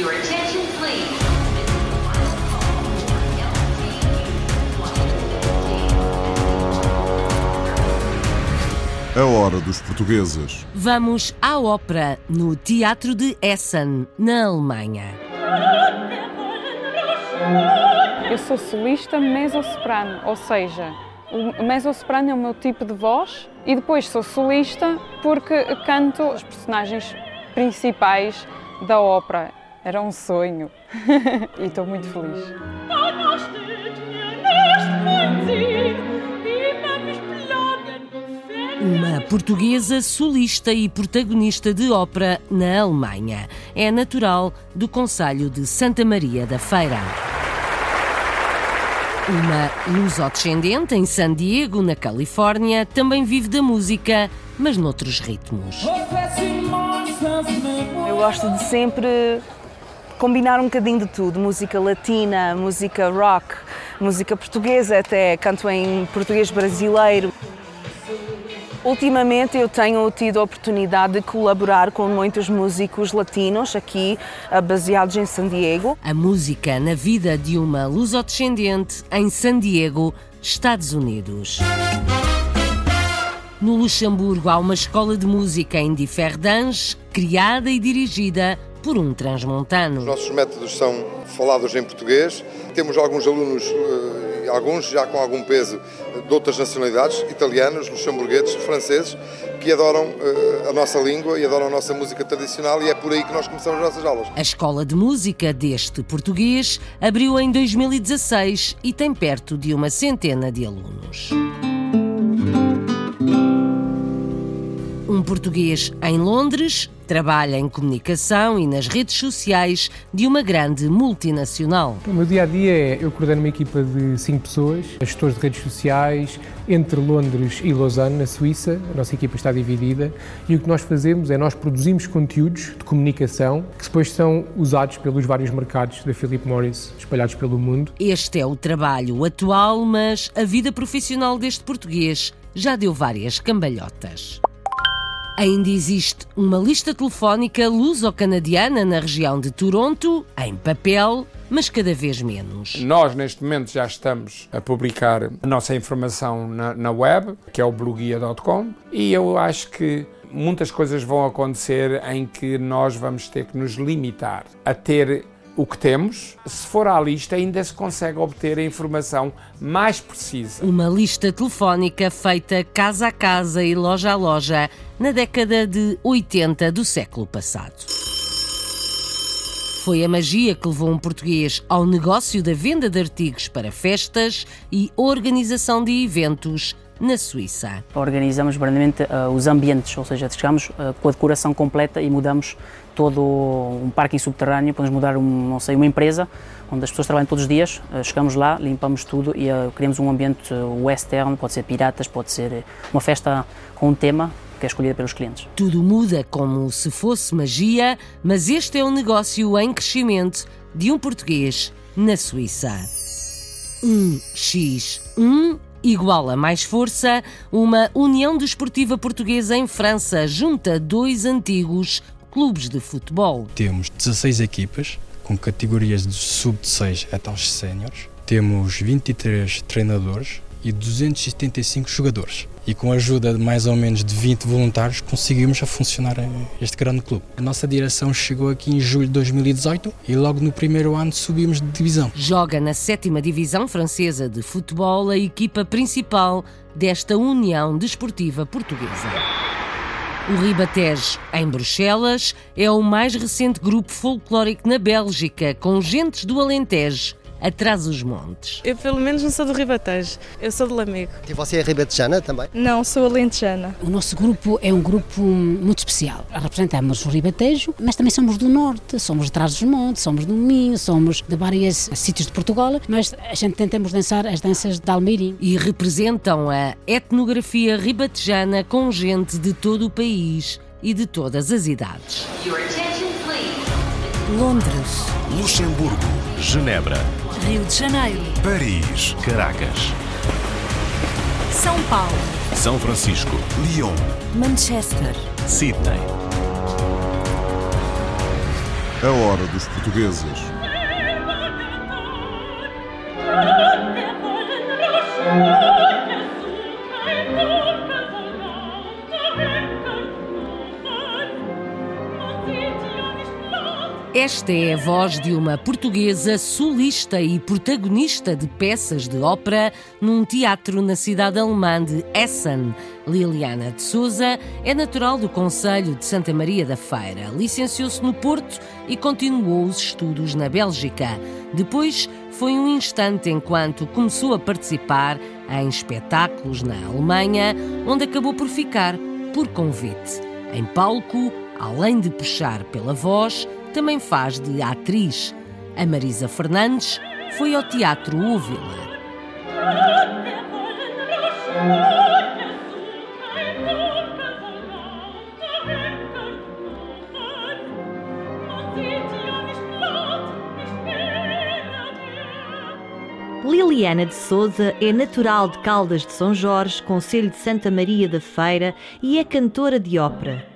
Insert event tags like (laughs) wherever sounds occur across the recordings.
Your attention, please. A hora dos portugueses. Vamos à ópera no Teatro de Essen, na Alemanha. Eu sou solista mezzo-soprano, ou seja, o mezzo-soprano é o meu tipo de voz e depois sou solista porque canto os personagens principais da ópera. Era um sonho (laughs) e estou muito feliz. Uma portuguesa solista e protagonista de ópera na Alemanha. É natural do Conselho de Santa Maria da Feira. Uma luso-descendente em San Diego, na Califórnia, também vive da música, mas noutros ritmos. Eu gosto de sempre combinar um bocadinho de tudo: música latina, música rock, música portuguesa, até canto em português brasileiro. Ultimamente eu tenho tido a oportunidade de colaborar com muitos músicos latinos aqui, ah, baseados em San Diego. A música na vida de uma luso-descendente em San Diego, Estados Unidos. No Luxemburgo há uma escola de música em Differdange, criada e dirigida por um Os transmontano. nossos métodos são falados em português. Temos alguns alunos, eh, alguns já com algum peso, eh, de outras nacionalidades, italianos, luxemburgueses, franceses, que adoram eh, a nossa língua e adoram a nossa música tradicional e é por aí que nós começamos as nossas aulas. A escola de música deste português abriu em 2016 e tem perto de uma centena de alunos. Um português em Londres trabalha em comunicação e nas redes sociais de uma grande multinacional. O meu dia a dia é eu coordeno uma equipa de cinco pessoas, gestores de redes sociais, entre Londres e Lausanne, na Suíça. A nossa equipa está dividida e o que nós fazemos é nós produzimos conteúdos de comunicação que depois são usados pelos vários mercados da Philip Morris espalhados pelo mundo. Este é o trabalho atual, mas a vida profissional deste português já deu várias cambalhotas. Ainda existe uma lista telefónica luso-canadiana na região de Toronto, em papel, mas cada vez menos. Nós, neste momento, já estamos a publicar a nossa informação na, na web, que é o bloguia.com, e eu acho que muitas coisas vão acontecer em que nós vamos ter que nos limitar a ter o que temos. Se for à lista, ainda se consegue obter a informação mais precisa. Uma lista telefónica feita casa a casa e loja a loja na década de 80 do século passado. Foi a magia que levou um português ao negócio da venda de artigos para festas e organização de eventos na Suíça. Organizamos verdadeiramente uh, os ambientes, ou seja, chegamos uh, com a decoração completa e mudamos todo um parking subterrâneo, podemos mudar um, não sei, uma empresa onde as pessoas trabalham todos os dias, uh, chegamos lá, limpamos tudo e criamos um ambiente western, pode ser piratas, pode ser uma festa com um tema que é escolhida pelos clientes. Tudo muda como se fosse magia, mas este é um negócio em crescimento de um português na Suíça. 1x1 igual a mais força, uma União Desportiva Portuguesa em França junta dois antigos clubes de futebol. Temos 16 equipas, com categorias de sub-6 até aos séniores. Temos 23 treinadores e 275 jogadores. E com a ajuda de mais ou menos de 20 voluntários conseguimos a funcionar este grande clube. A nossa direção chegou aqui em julho de 2018 e logo no primeiro ano subimos de divisão. Joga na sétima divisão francesa de futebol a equipa principal desta União Desportiva Portuguesa. O Ribatejo, em Bruxelas, é o mais recente grupo folclórico na Bélgica, com gentes do Alentejo atrás os montes. Eu pelo menos não sou do Ribatejo, eu sou de Lamego. E você é ribatejana também? Não, sou alentejana. O nosso grupo é um grupo muito especial. Representamos o Ribatejo, mas também somos do Norte, somos de trás dos montes, somos do Minho, somos de vários sítios de Portugal, mas a gente tentamos dançar as danças de Almeirim. E representam a etnografia ribatejana com gente de todo o país e de todas as idades. Londres, Luxemburgo, Genebra, Rio de Janeiro, Paris, Caracas, São Paulo, São Francisco, Lyon, Manchester, Sydney. A hora dos portugueses. Esta é a voz de uma portuguesa solista e protagonista de peças de ópera num teatro na cidade alemã de Essen. Liliana de Souza é natural do Conselho de Santa Maria da Feira. Licenciou-se no Porto e continuou os estudos na Bélgica. Depois foi um instante enquanto começou a participar em espetáculos na Alemanha, onde acabou por ficar por convite. Em palco, além de puxar pela voz, também faz de atriz. A Marisa Fernandes foi ao Teatro Úvila. Liliana de Souza é natural de Caldas de São Jorge, Conselho de Santa Maria da Feira e é cantora de ópera.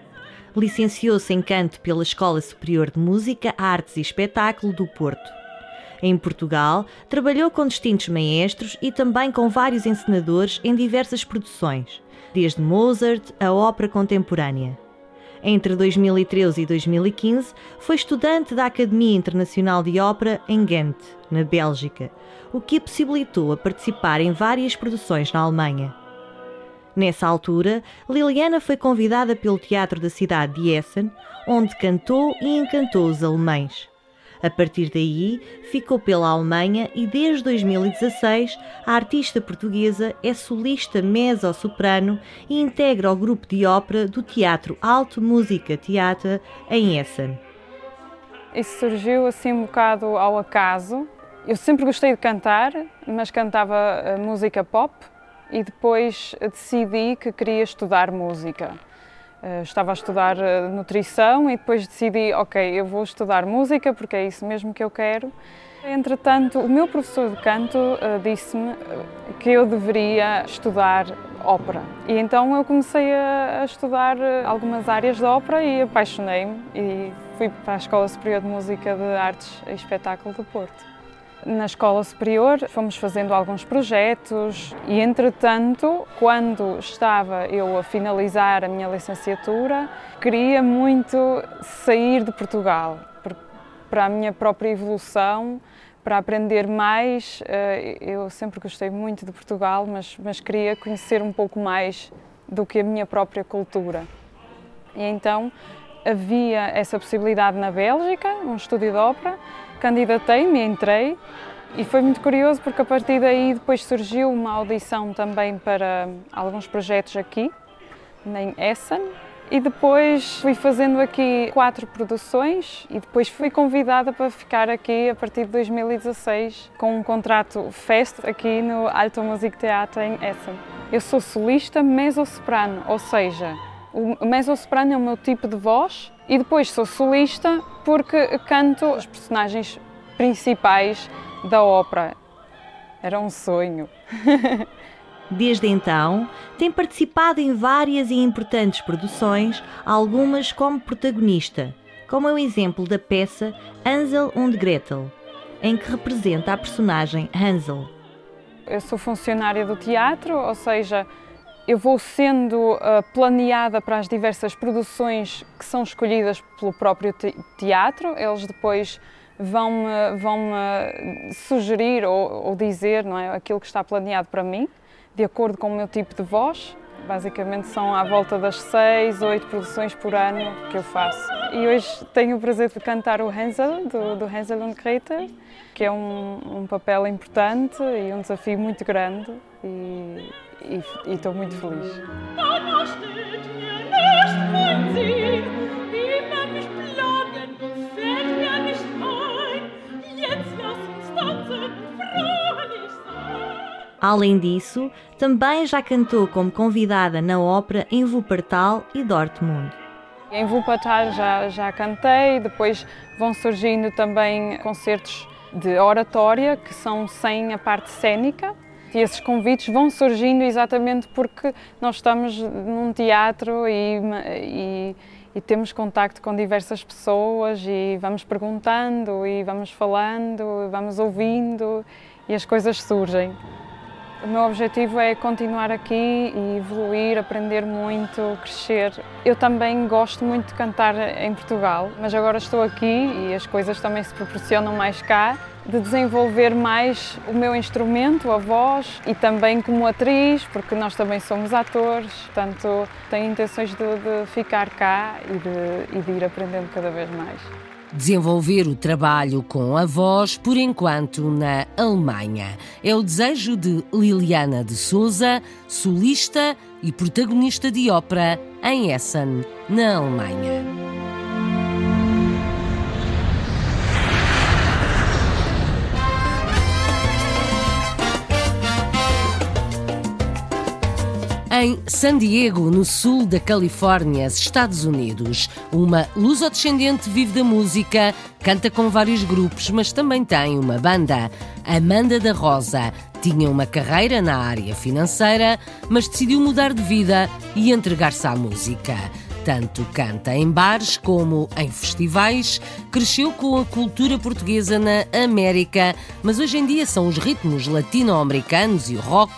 Licenciou-se em canto pela Escola Superior de Música, Artes e Espetáculo do Porto. Em Portugal, trabalhou com distintos maestros e também com vários encenadores em diversas produções, desde Mozart a ópera contemporânea. Entre 2013 e 2015, foi estudante da Academia Internacional de Ópera em Ghent, na Bélgica, o que a possibilitou a participar em várias produções na Alemanha. Nessa altura, Liliana foi convidada pelo Teatro da cidade de Essen, onde cantou e encantou os alemães. A partir daí, ficou pela Alemanha e desde 2016 a artista portuguesa é solista mezzo-soprano e integra o grupo de ópera do Teatro Alto Música Theater em Essen. Isso surgiu assim um bocado ao acaso. Eu sempre gostei de cantar, mas cantava eh, música pop e depois decidi que queria estudar música. Uh, estava a estudar uh, nutrição e depois decidi, ok, eu vou estudar música porque é isso mesmo que eu quero. Entretanto, o meu professor de canto uh, disse-me que eu deveria estudar ópera. E então eu comecei a, estudar algumas áreas de ópera e apaixonei-me e fui para a Escola Superior de Música de Artes e Espetáculo do Porto. Na escola superior fomos fazendo alguns projetos e, entretanto, quando estava eu a finalizar a minha licenciatura, queria muito sair de Portugal para a minha própria evolução, para aprender mais. Eh, eu sempre gostei muito de Portugal, mas, mas queria conhecer um pouco mais do que a minha própria cultura. E então havia essa possibilidade na Bélgica, um estúdio de ópera, candidatei-me, entrei e foi muito curioso porque a partir daí depois surgiu uma audição também para alguns projetos aqui, em Essen, e depois fui fazendo aqui quatro produções e depois fui convidada para ficar aqui a partir de 2016 com um contrato fest aqui no Alto Musiktheater em Essen. Eu sou solista mezzo-soprano, ou seja, o mezzo-soprano é o meu tipo de voz e depois sou solista porque canto os personagens principais da ópera. Era um sonho. (laughs) Desde então, tem participado em várias e importantes produções, algumas como protagonista, como é o exemplo da peça Hansel und Gretel, em que representa a personagem Hansel. Eu sou funcionária do teatro, ou seja, eu vou sendo uh, planeada para as diversas produções que são escolhidas pelo próprio te teatro. Eles depois vão-me vão -me sugerir ou, ou, dizer não é, aquilo que está planeado para mim, de acordo com o meu tipo de voz. Basicamente são à volta das seis, oito produções por ano que eu faço. E hoje tenho o prazer de cantar o Hansel, do, do Hansel und Gretel, que é um, um papel importante e um desafio muito grande. E, e estou muito feliz. Além disso, também já cantou como convidada na ópera em Wuppertal e Dortmund. Em Wuppertal já, já cantei, depois vão surgindo também concertos de oratória, que são sem a parte cênica, e esses convites vão surgindo exatamente porque nós estamos num teatro e, e, e temos contacto com diversas pessoas e vamos perguntando e vamos falando, vamos ouvindo e as coisas surgem. O meu objetivo é continuar aqui e evoluir, aprender muito, crescer. Eu também gosto muito de cantar em Portugal, mas agora estou aqui e as coisas também se proporcionam mais cá, de desenvolver mais o meu instrumento, a voz e também como atriz, porque nós também somos atores, portanto tenho intenções de, de ficar cá e de, e de ir aprendendo cada vez mais desenvolver o trabalho com a voz, por enquanto, na Alemanha. É o desejo de Liliana de Souza, solista e protagonista de ópera em Essen, na Alemanha. Em San Diego, no sul da Califórnia, Estados Unidos. Uma lusodescendente vive da música, canta com vários grupos, mas também tem uma banda. Amanda da Rosa tinha uma carreira na área financeira, mas decidiu mudar de vida e entregar-se à música. Tanto canta em bares como em festivais, cresceu com a cultura portuguesa na América, mas hoje em dia são os ritmos latino-americanos e o rock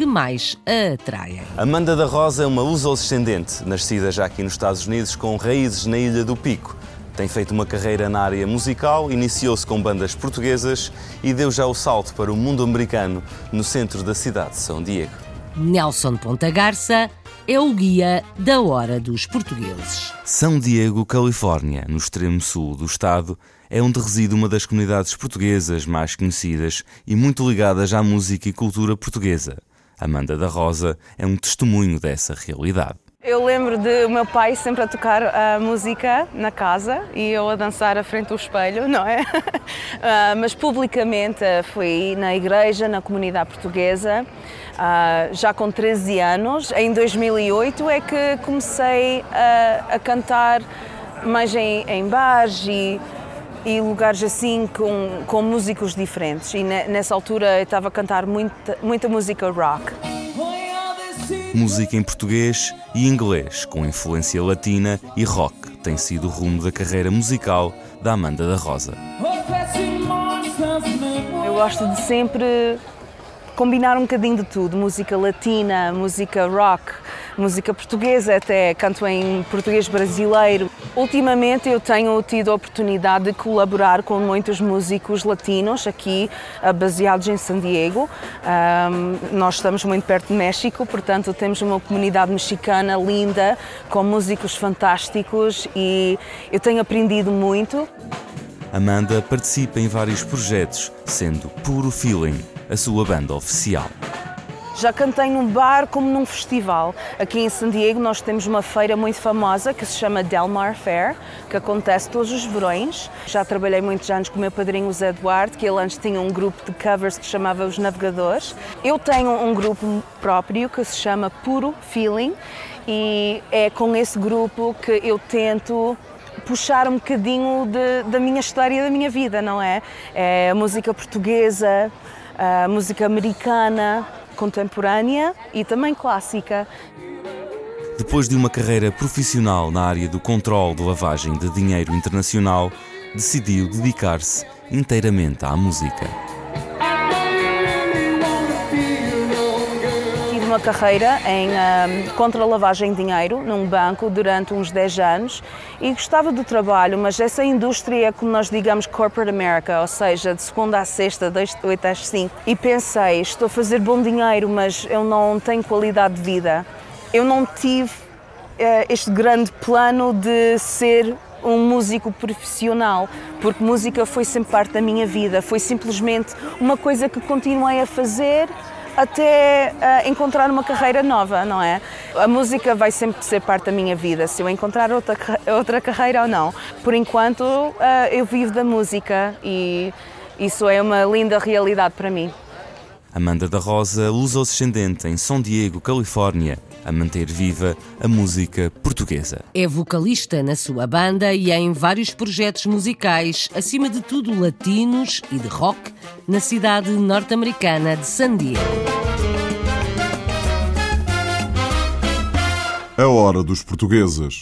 que mais a atraem. Amanda da Rosa é uma luso-ascendente, nascida já aqui nos Estados Unidos com raízes na Ilha do Pico. Tem feito uma carreira na área musical, iniciou-se com bandas portuguesas e deu já o salto para o mundo americano no centro da cidade de São Diego. Nelson Ponta Garça é o guia da Hora dos Portugueses. São Diego, Califórnia, no extremo sul do estado, é onde reside uma das comunidades portuguesas mais conhecidas e muito ligadas à música e cultura portuguesa. Amanda da Rosa é um testemunho dessa realidade. Eu lembro de o meu pai sempre a tocar a música na casa e eu a dançar à frente do espelho, não é? uh, (laughs) mas publicamente fui na igreja, na comunidade portuguesa, uh, já com 13 anos. Em 2008 é que comecei a, a cantar mais em, em bares e, e lugares assim com, com músicos diferentes. E nessa altura eu estava a cantar muita, muita música rock música em português e inglês, com influência latina e rock, tem sido o rumo da carreira musical da Amanda da Rosa. Eu gosto de sempre combinar um bocadinho de tudo, música latina, música rock, música portuguesa até, canto em português brasileiro. Ultimamente eu tenho tido a oportunidade de colaborar com muitos músicos latinos aqui, ah, baseados em San Diego. Um, nós estamos muito perto de México, portanto temos uma comunidade mexicana linda, com músicos fantásticos e eu tenho aprendido muito. Amanda participa em vários projetos, sendo Puro Feeling a sua banda oficial. Já cantei num bar como num festival. Aqui em San Diego nós temos uma feira muito famosa que se chama Delmar Fair, que acontece todos os verões. Já trabalhei muitos anos com o meu padrinho o Zé Eduardo, que ele antes tinha um grupo de covers que chamava Os Navegadores. Eu tenho um grupo próprio que se chama Puro Feeling e é com esse grupo que eu tento puxar um bocadinho de, da minha história da minha vida, não é? É música portuguesa, música americana, contemporânea e também clássica. Depois de uma carreira profissional na área do controle de lavagem de dinheiro internacional, decidiu dedicar-se inteiramente à música. Uma carreira em um, contra a lavagem de dinheiro num banco durante uns 10 anos e gostava do trabalho, mas essa indústria é como nós digamos corporate America, ou seja, de segunda a sexta, de 8 às 5. E pensei, estou a fazer bom dinheiro, mas eu não tenho qualidade de vida. Eu não tive uh, este grande plano de ser um músico profissional, porque música foi sempre parte da minha vida, foi simplesmente uma coisa que continuei a fazer até uh, encontrar uma carreira nova, não é? A música vai sempre ser parte da minha vida, se eu encontrar outra, outra carreira ou não. Por enquanto, uh, eu vivo da música e isso é uma linda realidade para mim. Amanda da Rosa, luso-ascendente em São Diego, Califórnia, a manter viva a música portuguesa. É vocalista na sua banda e em vários projetos musicais, acima de tudo latinos e de rock, na cidade norte-americana de San Diego. A hora dos portugueses.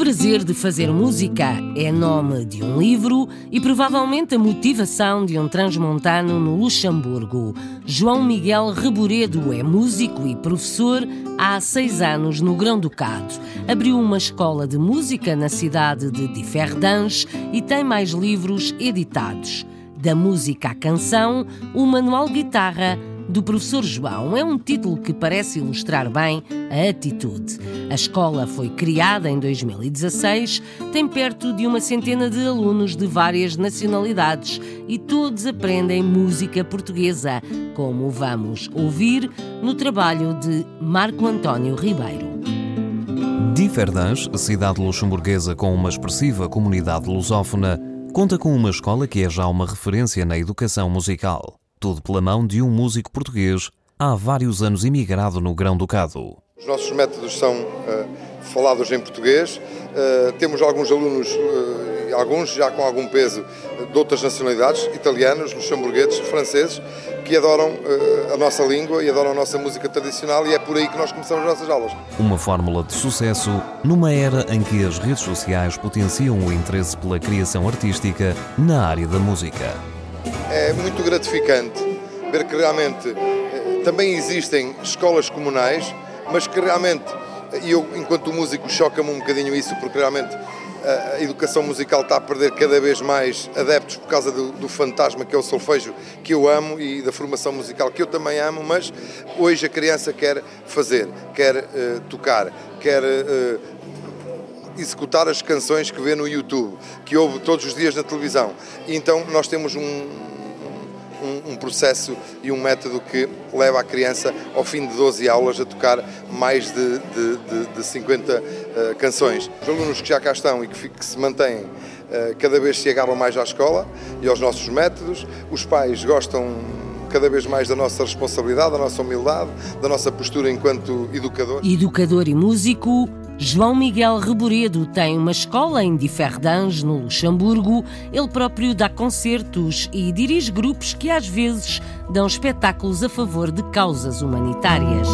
Prazer de fazer música é nome de um livro e provavelmente a motivação de um transmontano no Luxemburgo. João Miguel Reboredo é músico e professor há seis anos no Grão-Ducado. Abriu uma escola de música na cidade de Differdange e tem mais livros editados. Da música à canção, o manual guitarra do professor João é um título que parece ilustrar bem a atitude. A escola foi criada em 2016, tem perto de uma centena de alunos de várias nacionalidades e todos aprendem música portuguesa, como vamos ouvir no trabalho de Marco António Ribeiro. Differdange, cidade luxemburguesa com uma expressiva comunidade lusófona, conta com uma escola que é já uma referência na educação musical tudo pela mão de um músico português há vários anos imigrado no Grão-Ducado. Os nossos métodos são uh, falados em português. Uh, temos alguns alunos, uh, alguns já com algum peso, de outras nacionalidades, italianos, luxemburgueses, franceses, que adoram a nossa língua e adoram a nossa música tradicional e é por aí que nós começamos as nossas aulas. Uma fórmula de sucesso numa era em que as redes sociais potenciam o interesse pela criação artística na área da música é muito gratificante ver que realmente eh, também existem escolas comunais, mas que realmente, e eu enquanto músico choca-me um bocadinho isso, porque realmente eh, a educação musical está a perder cada vez mais adeptos por causa do, do, fantasma que é o solfejo, que eu amo, e da formação musical que eu também amo, mas hoje a criança quer fazer, quer uh, tocar, quer uh, executar as canções que vê no YouTube, que ouve todos os dias na televisão. E então nós temos um, um, um, processo e um método que leva a criança, ao fim de 12 aulas, a tocar mais de, de, de, de 50 uh, canções. Os alunos que já cá estão e que, que se mantêm uh, cada vez se agarram mais à escola e aos nossos métodos. Os pais gostam cada vez mais da nossa responsabilidade, da nossa humildade, da nossa postura enquanto educador. Educador e músico, João Miguel Reboredo tem uma escola em Differdange, no Luxemburgo. Ele próprio dá concertos e dirige grupos que às vezes dão espetáculos a favor de causas humanitárias.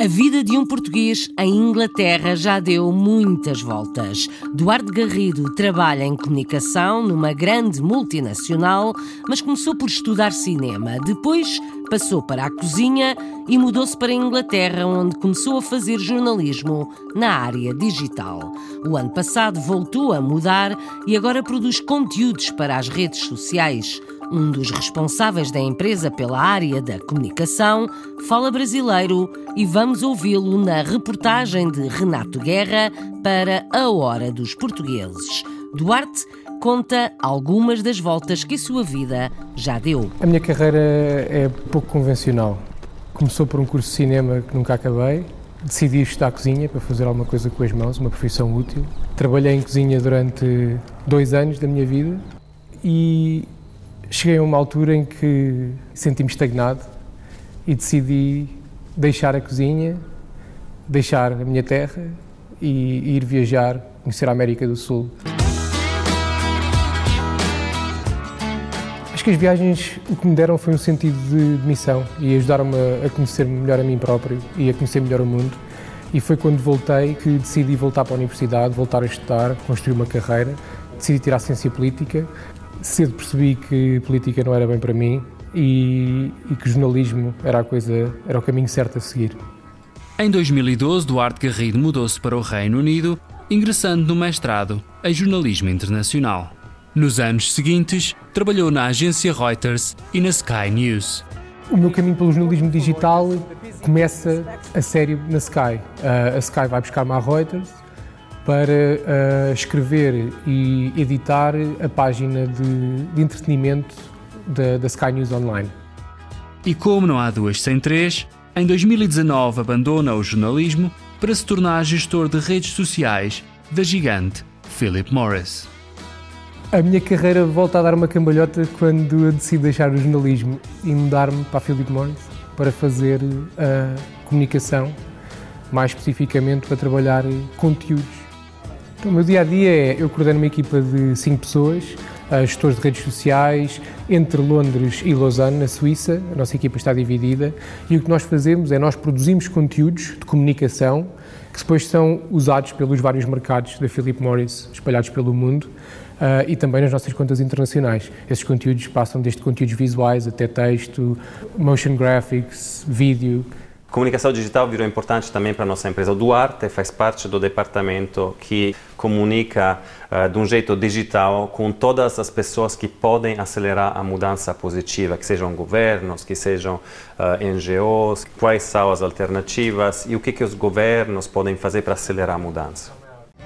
A vida de um português em Inglaterra já deu muitas voltas. Duarte Garrido trabalha em comunicação numa grande multinacional, mas começou por estudar cinema. Depois passou para a cozinha e mudou-se para a Inglaterra, onde começou a fazer jornalismo na área digital. O ano passado voltou a mudar e agora produz conteúdos para as redes sociais. Um dos responsáveis da empresa pela área da comunicação fala brasileiro e vamos ouvi-lo na reportagem de Renato Guerra para A Hora dos Portugueses. Duarte conta algumas das voltas que a sua vida já deu. A minha carreira é pouco convencional. Começou por um curso de cinema que nunca acabei. Decidi estudar cozinha para fazer alguma coisa com as mãos, uma profissão útil. Trabalhei em cozinha durante dois anos da minha vida e cheguei a uma altura em que senti-me estagnado e decidi deixar a cozinha, deixar a minha terra e ir viajar, conhecer a América do Sul. Acho que as viagens o que me deram foi um sentido de, missão e ajudaram-me a conhecer melhor a mim próprio e a conhecer melhor o mundo. E foi quando voltei que decidi voltar para a universidade, voltar a estudar, construir uma carreira, decidi tirar ciência política cedo percebi que política não era bem para mim e, e que jornalismo era a coisa, era o caminho certo a seguir. Em 2012, Duarte Garrido mudou-se para o Reino Unido, ingressando no mestrado em jornalismo internacional. Nos anos seguintes, trabalhou na agência Reuters e na Sky News. O meu caminho pelo jornalismo digital começa a sério na Sky. A Sky vai buscar-me à Reuters para uh, escrever e editar a página de, de entretenimento da, da Sky News Online. E como não há duas sem três, em 2019 abandona o jornalismo para se tornar gestor de redes sociais da gigante Philip Morris. A minha carreira volta a dar uma cambalhota quando eu decido deixar o jornalismo e mudar-me para a Philip Morris para fazer a comunicação, mais especificamente para trabalhar conteúdos então, o meu dia a dia é eu coordeno uma equipa de cinco pessoas gestores de redes sociais, entre Londres e Lausanne, na Suíça. A nossa equipa está dividida e o que nós fazemos é nós produzimos conteúdos de comunicação que depois são usados pelos vários mercados da Philip Morris espalhados pelo mundo. Uh, e também nas nossas contas internacionais. Esses conteúdos passam desde conteúdos visuais até texto, motion graphics, vídeo, Comunicação digital virou importante também para a nossa empresa. O Duarte faz parte do departamento que comunica uh, de um jeito digital com todas as pessoas que podem acelerar a mudança positiva, que sejam governos, que sejam uh, eh, NGOs, quais são as alternativas e o que, que os governos podem fazer para acelerar a mudança.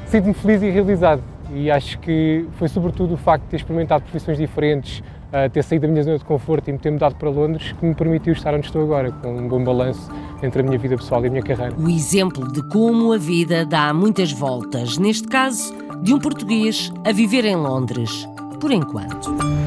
Sinto-me feliz e realizado e acho que foi sobretudo o facto de ter experimentado profissões diferentes, uh, ter saído da minha zona de conforto e me ter mudado para Londres que me permitiu estar onde estou agora, com um bom balanço entre a minha vida pessoal e a minha carreira. O exemplo de como a vida dá muitas voltas, neste caso, de um português a viver em Londres, por enquanto.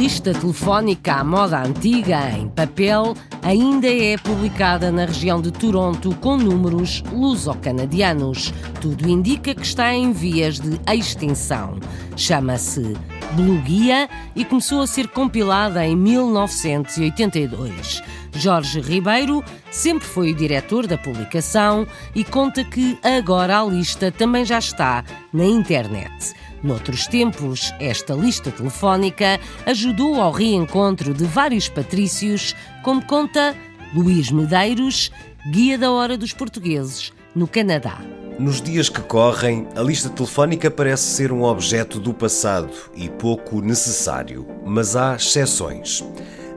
Lista telefónica à moda antiga em papel ainda é publicada na região de Toronto com números luso-canadianos. Tudo indica que está em vias de extinção. Chama-se Bloguia e começou a ser compilada em 1982. Jorge Ribeiro sempre foi o diretor da publicação e conta que agora a lista também já está na internet. Noutros tempos, esta lista telefónica ajudou ao reencontro de vários patrícios, como conta Luís Medeiros, guia da hora dos portugueses no Canadá. Nos dias que correm, a lista telefónica parece ser um objeto do passado e pouco necessário, mas há exceções.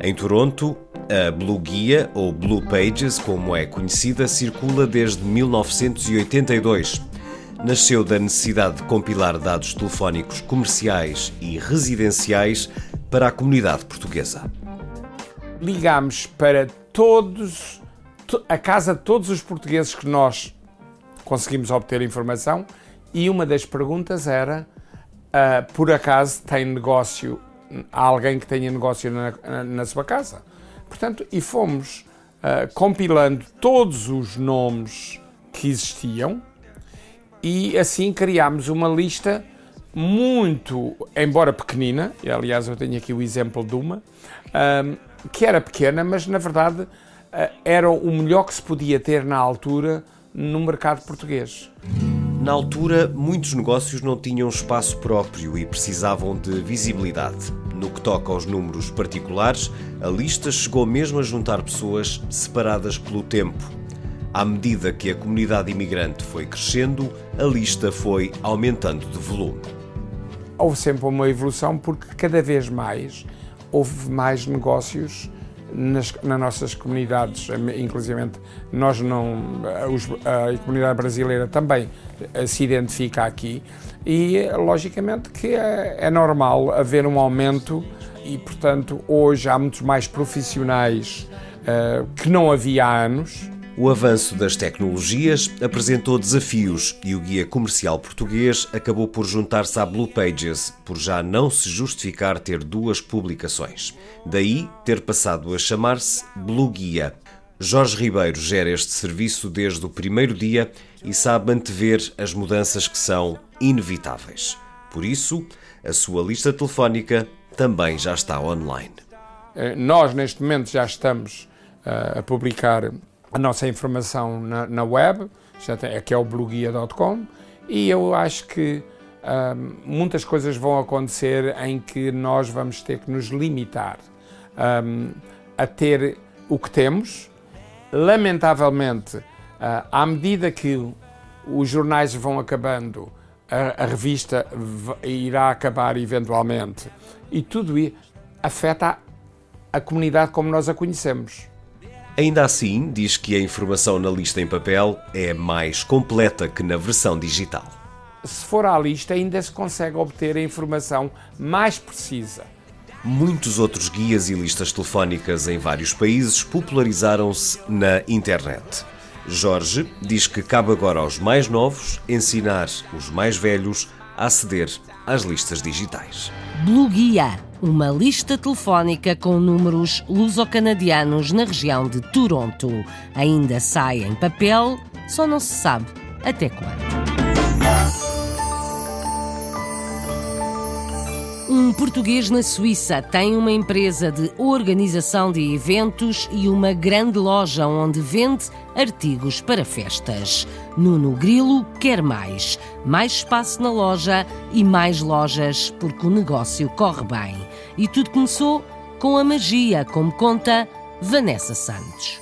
Em Toronto, a Blue Guia, ou Blue Pages, como é conhecida, circula desde 1982 nasceu da necessidade de compilar dados telefónicos comerciais e residenciais para a comunidade portuguesa. Ligamos para todos, a casa de todos os portugueses que nós conseguimos obter informação e uma das perguntas era: uh, por acaso tem negócio, alguém que tenha negócio na, na sua casa? Portanto, e fomos uh, compilando todos os nomes que existiam e assim criámos uma lista muito, embora pequenina, e aliás eu tenho aqui o exemplo de uma, um, que era pequena, mas na verdade uh, era o melhor que se podia ter na altura no mercado português. Na altura, muitos negócios não tinham espaço próprio e precisavam de visibilidade. No que toca aos números particulares, a lista chegou mesmo a juntar pessoas separadas pelo tempo, à medida que a comunidade imigrante foi crescendo, a lista foi aumentando de volume. Houve sempre uma evolução porque cada vez mais houve mais negócios nas, nas nossas comunidades, inclusive nós não, a comunidade brasileira também eh, se identifica aqui e logicamente que é, é normal haver um aumento e portanto hoje há muitos mais profissionais uh, que não havia há anos o avanço das tecnologias apresentou desafios e o guia comercial português acabou por juntar-se à Blue Pages, por já não se justificar ter duas publicações. Daí ter passado a chamar-se Blue Guia. Jorge Ribeiro gera este serviço desde o primeiro dia e sabe antever as mudanças que são inevitáveis. Por isso, a sua lista telefónica também já está online. Eh, nós, neste momento, já estamos uh, a publicar a nossa informação na, na web, tem, que é o bloguia.com, e eu acho que um, muitas coisas vão acontecer em que nós vamos ter que nos limitar um, a ter o que temos. Lamentavelmente, uh, à medida que os jornais vão acabando, a, a revista irá acabar eventualmente, e tudo isso afeta a, a comunidade como nós a conhecemos. Ainda assim, diz que a informação na lista em papel é mais completa que na versão digital. Se for à lista, ainda se consegue obter a informação mais precisa. Muitos outros guias e listas telefónicas em vários países popularizaram-se na internet. Jorge diz que cabe agora aos mais novos ensinar os mais velhos a aceder às listas digitais. Blue Guia uma lista telefónica com números luso-canadianos na região de Toronto. Ainda sai em papel, só não se sabe até quando. Um português na Suíça tem uma empresa de organização de eventos e uma grande loja onde vende artigos para festas. Nuno Grilo quer mais. Mais espaço na loja e mais lojas, porque o negócio corre bem. E tudo começou com a magia, como conta Vanessa Santos.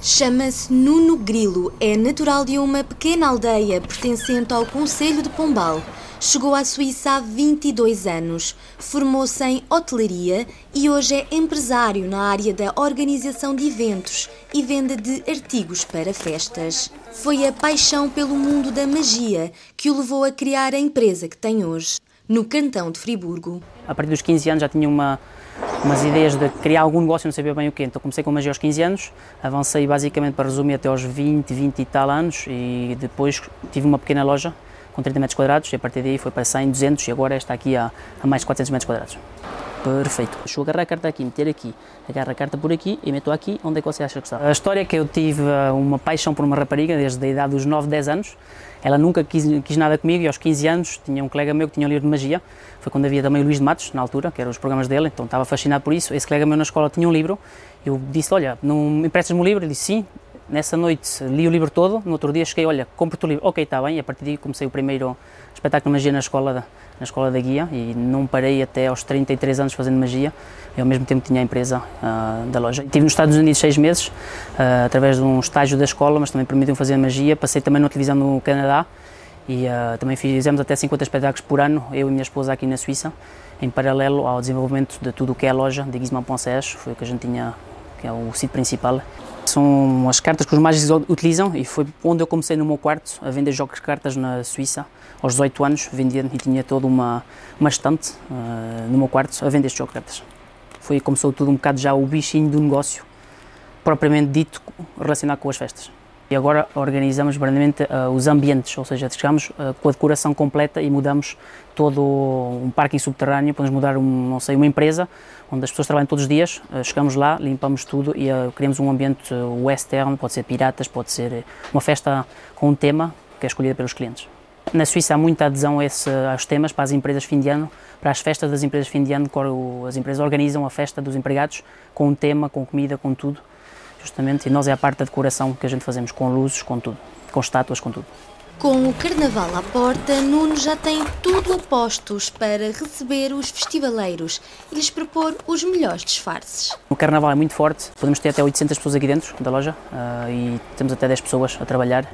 Chama-se Nuno Grilo, é natural de uma pequena aldeia pertencente ao Conselho de Pombal. Chegou à Suíça há 22 anos, formou-se em hotelaria e hoje é empresário na área da organização de eventos e venda de artigos para festas. Foi a paixão pelo mundo da magia que o levou a criar a empresa que tem hoje, no cantão de Friburgo. A partir dos 15 anos já tinha uma, umas ideias de criar algum negócio, não sabia bem o quê. Então comecei com magia aos 15 anos, avancei basicamente para resumir até aos 20, 20 e tal anos e depois tive uma pequena loja com 30 metros quadrados e a partir daí foi para 100, 200 e agora está aqui a, a mais de 400 metros quadrados. Perfeito. Deixa eu agarrar a carta aqui, meter aqui, agarro a carta por aqui e meto aqui onde é que você acha que está. A história é que eu tive uh, uma paixão por uma rapariga desde a idade dos 9, 10 anos. Ela nunca quis, quis nada comigo e aos 15 anos tinha um colega meu que tinha um livro de magia. Foi quando havia também o Luís de Matos, na altura, que eram os programas dele, então estava fascinado por isso. Esse colega meu na escola tinha um livro. Eu disse: Olha, não me emprestas-me um livro? Ele disse: Sim. Nessa noite li o livro todo, no outro dia cheguei, olha, compro-te o livro, ok, está bem, e a partir daí comecei o primeiro espetáculo de magia na escola, da, na escola da guia e não parei até aos 33 anos fazendo magia, e ao mesmo tempo tinha a empresa uh, da loja. Estive nos Estados Unidos seis meses, uh, através de um estágio da escola, mas também permitiu fazer magia, passei também na televisão no Canadá, e uh, também fizemos até 50 espetáculos por ano, eu e minha esposa aqui na Suíça, em paralelo ao desenvolvimento de tudo o que é a loja de Gizman Ponces, foi o que a gente tinha, que é o sítio principal. São as cartas que os mágicos utilizam e foi onde eu comecei no meu quarto a vender jogos de cartas na Suíça. Aos 18 anos vendia e tinha toda uma, uma estante uh, no meu quarto a vender estes jogos de cartas. Foi começou tudo um bocado já o bichinho do negócio, propriamente dito relacionado com as festas. E agora organizamos verdadeiramente uh, os ambientes, ou seja, chegamos uh, com a decoração completa e mudamos todo um parking subterrâneo, podemos mudar, um, não sei, uma empresa onde as pessoas trabalham todos os dias, uh, chegamos lá, limpamos tudo e criamos um ambiente western, pode ser piratas, pode ser uma festa com um tema que é escolhida pelos clientes. Na Suíça há muita adesão a esse, aos temas para as empresas fim de ano, para as festas das empresas fim de ano, as empresas organizam a festa dos empregados com um tema, com comida, com tudo justamente, e nós é a parte da decoração que a gente fazemos com luzes, com tudo, com estátuas, com tudo. Com o Carnaval à porta, Nuno já tem tudo a postos para receber os festivaleiros e lhes propor os melhores disfarces. O Carnaval é muito forte, podemos ter até 800 pessoas aqui dentro da loja uh, e temos até 10 pessoas a trabalhar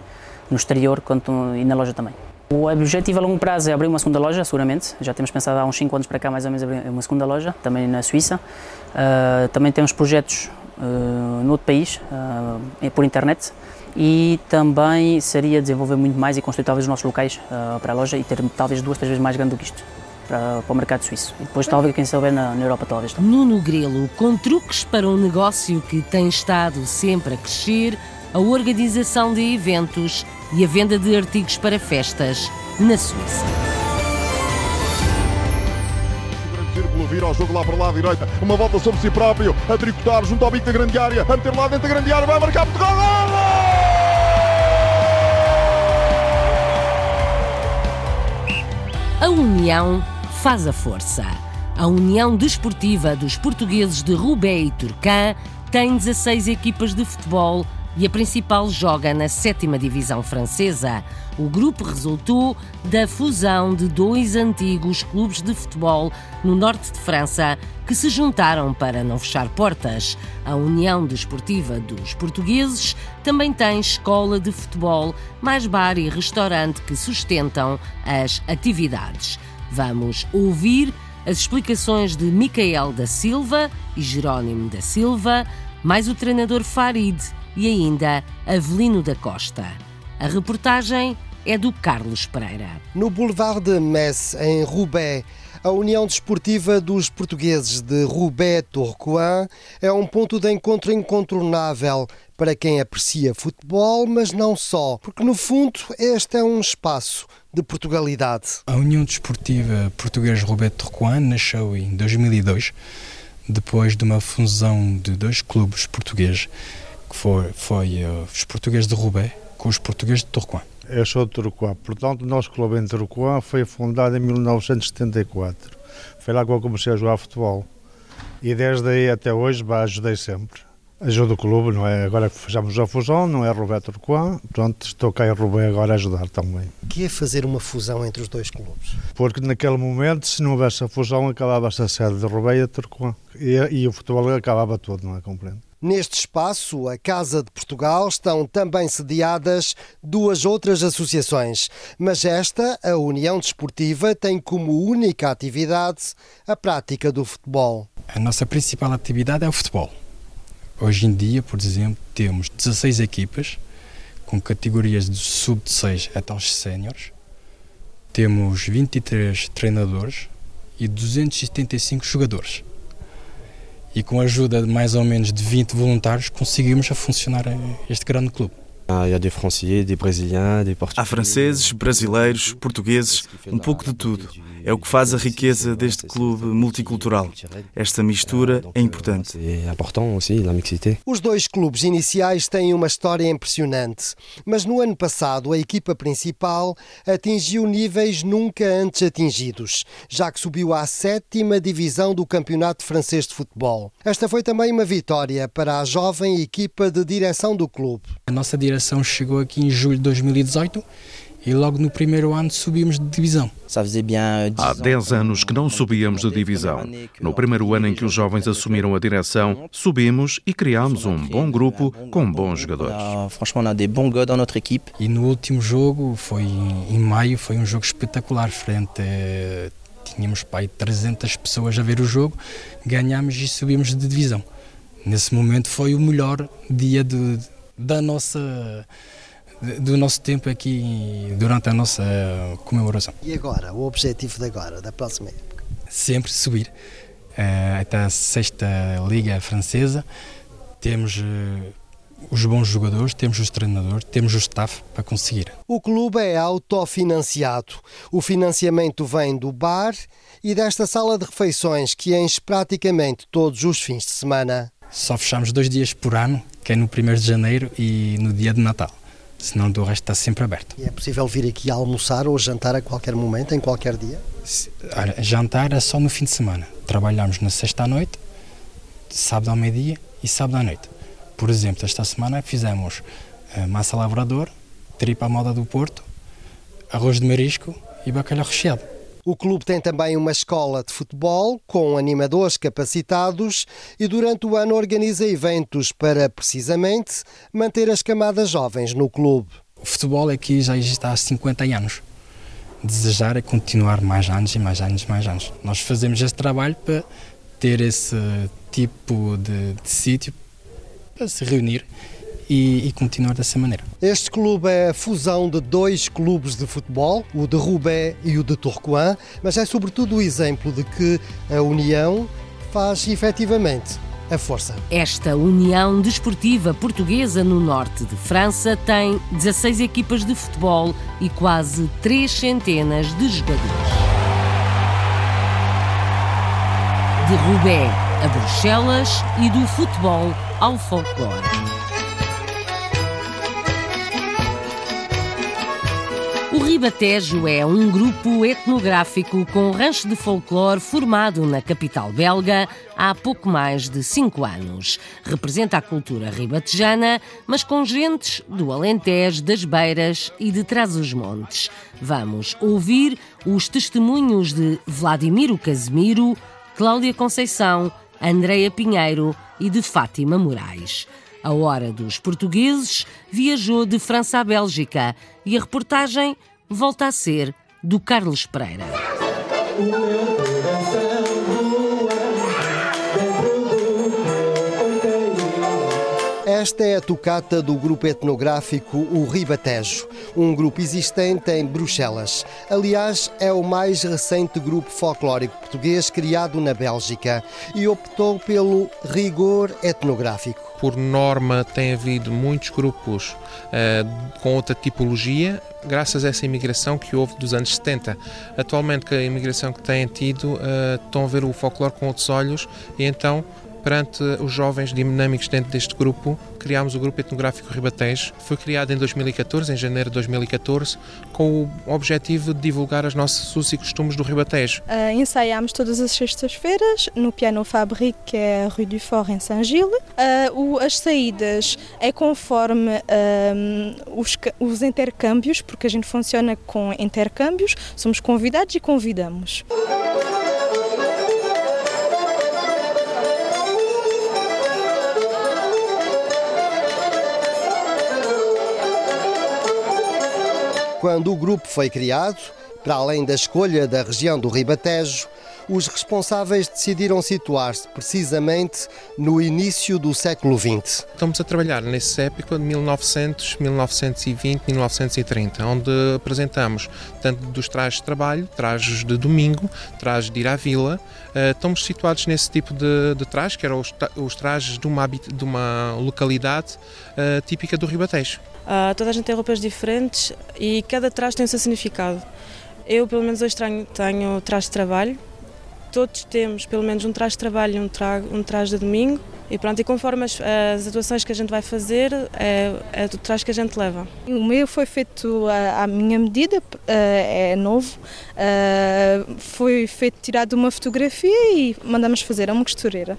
no exterior quanto, e na loja também. O objetivo a longo prazo é abrir uma segunda loja, seguramente. Já temos pensado há uns 5 anos para cá, mais ou menos, abrir uma segunda loja, também na Suíça. Uh, também temos projetos uh, no outro país, uh, por internet, e também seria desenvolver muito mais e construir talvez os nossos locais uh, para a loja e ter talvez duas, três vezes mais grande do que isto. Para, para o mercado suíço. E depois, talvez, quem souber na, na Europa, talvez. Nuno Grelo, com truques para um negócio que tem estado sempre a crescer, a organização de eventos e a venda de artigos para festas na Suíça. Vira ao jogo lá para lá à direita, uma volta sobre si próprio, a tricotar junto ao bico da grande área, a meter lá dentro da grande área, vai marcar Portugal! A união faz a força. A União Desportiva dos Portugueses de Roubaix e Turcã tem 16 equipas de futebol e a principal joga na sétima divisão francesa. O grupo resultou da fusão de dois antigos clubes de futebol no norte de França que se juntaram para não fechar portas. A União Desportiva dos Portugueses também tem escola de futebol, mais bar e restaurante que sustentam as atividades. Vamos ouvir as explicações de Micael da Silva e Jerónimo da Silva, mais o treinador Farid e ainda Avelino da Costa. A reportagem é do Carlos Pereira. No Boulevard de Metz, em Roubaix, a União Desportiva dos Portugueses de Roubaix-Tourcoing é um ponto de encontro incontornável para quem aprecia futebol, mas não só, porque no fundo este é um espaço de Portugalidade. A União Desportiva Português Roberto Turcoan nasceu em 2002, depois de uma fusão de dois clubes portugueses, que foi, foi uh, os portugueses de Roubaix com os portugueses de Turcoan. Eu sou de Turcoan, portanto, o nosso clube em Turcoan foi fundado em 1974. Foi lá que eu comecei a jogar futebol. E desde aí até hoje, bah, ajudei sempre. Ajudo o clube, não é? Agora que fizemos a fusão, não é Roberto Turcoan, portanto, estou cá em Roubaix agora a ajudar também. O que é fazer uma fusão entre os dois clubes? Porque naquele momento, se não houvesse a fusão, acabava-se a sede de Roubaix e a Turcoan. E, e o futebol acabava todo, não é? Compreendo. Neste espaço, a Casa de Portugal, estão também sediadas duas outras associações, mas esta, a União Desportiva, tem como única atividade a prática do futebol. A nossa principal atividade é o futebol. Hoje em dia, por exemplo, temos 16 equipas com categorias de sub-6 até os séniores, temos 23 treinadores e 275 jogadores e com a ajuda de mais ou menos de 20 voluntários conseguimos a funcionar este grande clube. Há franceses, brasileiros, portugueses, um pouco de tudo. É o que faz a riqueza deste clube multicultural. Esta mistura é importante. Os dois clubes iniciais têm uma história impressionante, mas no ano passado a equipa principal atingiu níveis nunca antes atingidos, já que subiu à sétima divisão do Campeonato Francês de Futebol. Esta foi também uma vitória para a jovem equipa de direção do clube. A nossa direção chegou aqui em julho de 2018 e logo no primeiro ano subimos de divisão. Há 10 anos que não subíamos de divisão. No primeiro ano em que os jovens assumiram a direção, subimos e criámos um bom grupo com bons jogadores. E no último jogo, foi em maio, foi um jogo espetacular frente a... Tínhamos pai 300 pessoas a ver o jogo, ganhámos e subimos de divisão. Nesse momento foi o melhor dia de, da nossa do nosso tempo aqui durante a nossa comemoração. E agora, o objetivo de agora, da próxima época? Sempre subir uh, até a sexta liga francesa. Temos uh, os bons jogadores, temos os treinadores, temos o staff para conseguir. O clube é autofinanciado. O financiamento vem do bar e desta sala de refeições que enche praticamente todos os fins de semana. Só fechamos dois dias por ano, que é no 1 de janeiro e no dia de Natal senão do resto está sempre aberto. E é possível vir aqui almoçar ou jantar a qualquer momento, em qualquer dia? Olha, jantar é só no fim de semana. Trabalhamos na sexta à noite, sábado ao meio-dia e sábado à noite. Por exemplo, esta semana fizemos eh, massa lavrador, tripa à moda do Porto, arroz de marisco e bacalhau recheado. O clube tem também uma escola de futebol com animadores capacitados e durante o ano organiza eventos para, precisamente, manter as camadas jovens no clube. O futebol aqui já existe há 50 anos. Desejar é continuar mais anos e mais anos e mais anos. Nós fazemos este trabalho para ter esse tipo de, de sítio para se reunir e, e, continuar dessa maneira. Este clube é a fusão de dois clubes de futebol, o de Roubaix e o de Tourcoing, mas é sobretudo o exemplo de que a união faz efetivamente a força. Esta União Desportiva Portuguesa no norte de França tem 16 equipas de futebol e quase três centenas de jogadores. De Roubaix a Bruxelas e do futebol ao folclore. Ribatejo é um grupo etnográfico com rancho de folclore formado na capital belga há pouco mais de cinco anos. Representa a cultura ribatejana, mas com gentes do Alentejo, das Beiras e de Trás-os-Montes. Vamos ouvir os testemunhos de Vladimiro Casemiro, Cláudia Conceição, Andreia Pinheiro e de Fátima Moraes. A Hora dos Portugueses viajou de França à Bélgica e a reportagem volta a ser do Carlos Pereira. Esta é a tocata do grupo etnográfico O Ribatejo, um grupo existente em Bruxelas. Aliás, é o mais recente grupo folclórico português criado na Bélgica e optou pelo rigor etnográfico. Por norma, tem havido muitos grupos uh, com outra tipologia, graças a essa imigração que houve dos anos 70. Atualmente, com a imigração que têm tido, uh, estão a ver o folclore com outros olhos e então perante os jovens dinâmicos dentro deste grupo, criámos o Grupo Etnográfico Ribatejo. Foi criado em 2014, em janeiro de 2014, com o objetivo de divulgar os nossos usos e costumes do Ribatejo. Uh, ensaiámos todas as sextas-feiras no Piano Fabrique, que é a Rue du Fort, em Saint-Gilles. Uh, as saídas é conforme uh, os, os intercâmbios, porque a gente funciona com intercâmbios, somos convidados e convidamos. Quando o grupo foi criado, para além da escolha da região do Ribatejo, os responsáveis decidiram situar-se precisamente no início do século XX. Estamos a trabalhar nesse época de 1900, 1920, 1930, onde apresentamos tanto dos trajes de trabalho, trajes de domingo, trajes de ir à vila. Eh, estamos situados nesse tipo de, de trajes, que eram os, trajes de uma, de uma localidade uh, típica do Ribatejo. Uh, toda a gente tem roupas diferentes e cada traje tem o seu significado. Eu, pelo menos hoje, tenho, tenho traje de trabalho. Todos temos pelo menos um traje de trabalho e um, tra um traje de domingo. E pronto, e conforme as, as, atuações que a gente vai fazer, é, é o traje que a gente leva. O meu foi feito à, à minha medida, é novo. Foi feito, tirado uma fotografia e mandamos fazer a uma costureira.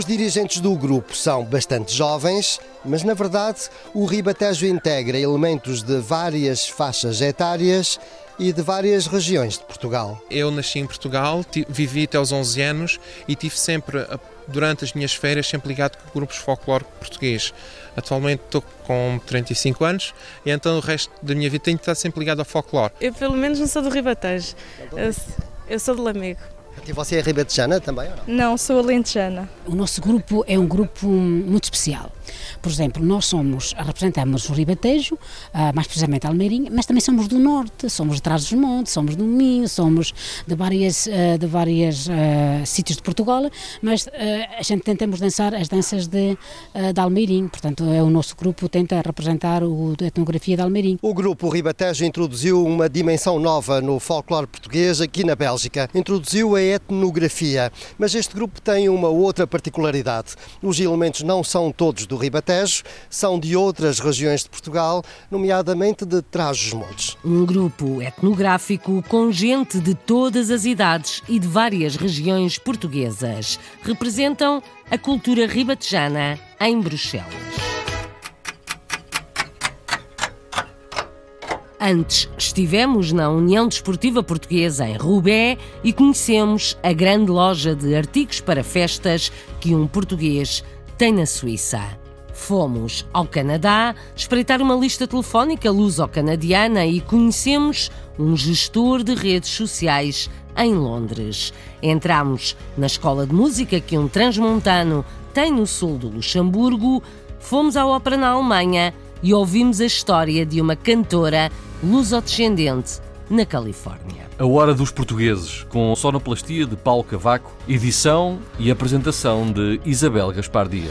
Os dirigentes do grupo são bastante jovens, mas na verdade o Ribatejo integra elementos de várias faixas etárias e de várias regiões de Portugal. Eu nasci em Portugal, vivi até aos 11 anos e tive sempre, durante as minhas férias, sempre ligado com grupos folclore português. Atualmente estou com 35 anos e então o resto da minha vida tenho estado sempre ligado ao folclore. Eu pelo menos não sou do Ribatejo, eu, eu sou de Lamego. E você é ribatejana também? Ou não? não, sou alentejana. O nosso grupo é um grupo muito especial. Por exemplo, nós somos, representamos o Ribatejo, ah, mais precisamente Almeirinha, mas também somos do Norte, somos de Trás-os-Montes, somos do Minho, somos de várias, ah, de várias uh, sítios de Portugal, mas uh, a gente tentamos dançar as danças de, uh, de Almeirim, portanto é o nosso grupo tenta representar o, a etnografia de Almeirim. O grupo Ribatejo introduziu uma dimensão nova no folclore português aqui na Bélgica, introduziu a etnografia, mas este grupo tem uma outra particularidade, os elementos não são todos do Ribatejo, são de outras regiões de Portugal, nomeadamente de Trás-os-Montes. Um grupo etnográfico com gente de todas as idades e de várias regiões portuguesas. Representam a cultura ribatejana em Bruxelas. Antes estivemos na União Desportiva Portuguesa em Roubaix e conhecemos a grande loja de artigos para festas que um português tem na Suíça. Fomos ao Canadá espreitar uma lista telefónica luso-canadiana e conhecemos um gestor de redes sociais em Londres. Entramos na escola de música que um transmontano tem no sul do Luxemburgo, fomos à ópera na Alemanha e ouvimos a história de uma cantora luso-descendente na Califórnia. A Hora dos Portugueses, com sonoplastia de Paulo Cavaco, edição e apresentação de Isabel Gaspar Dias.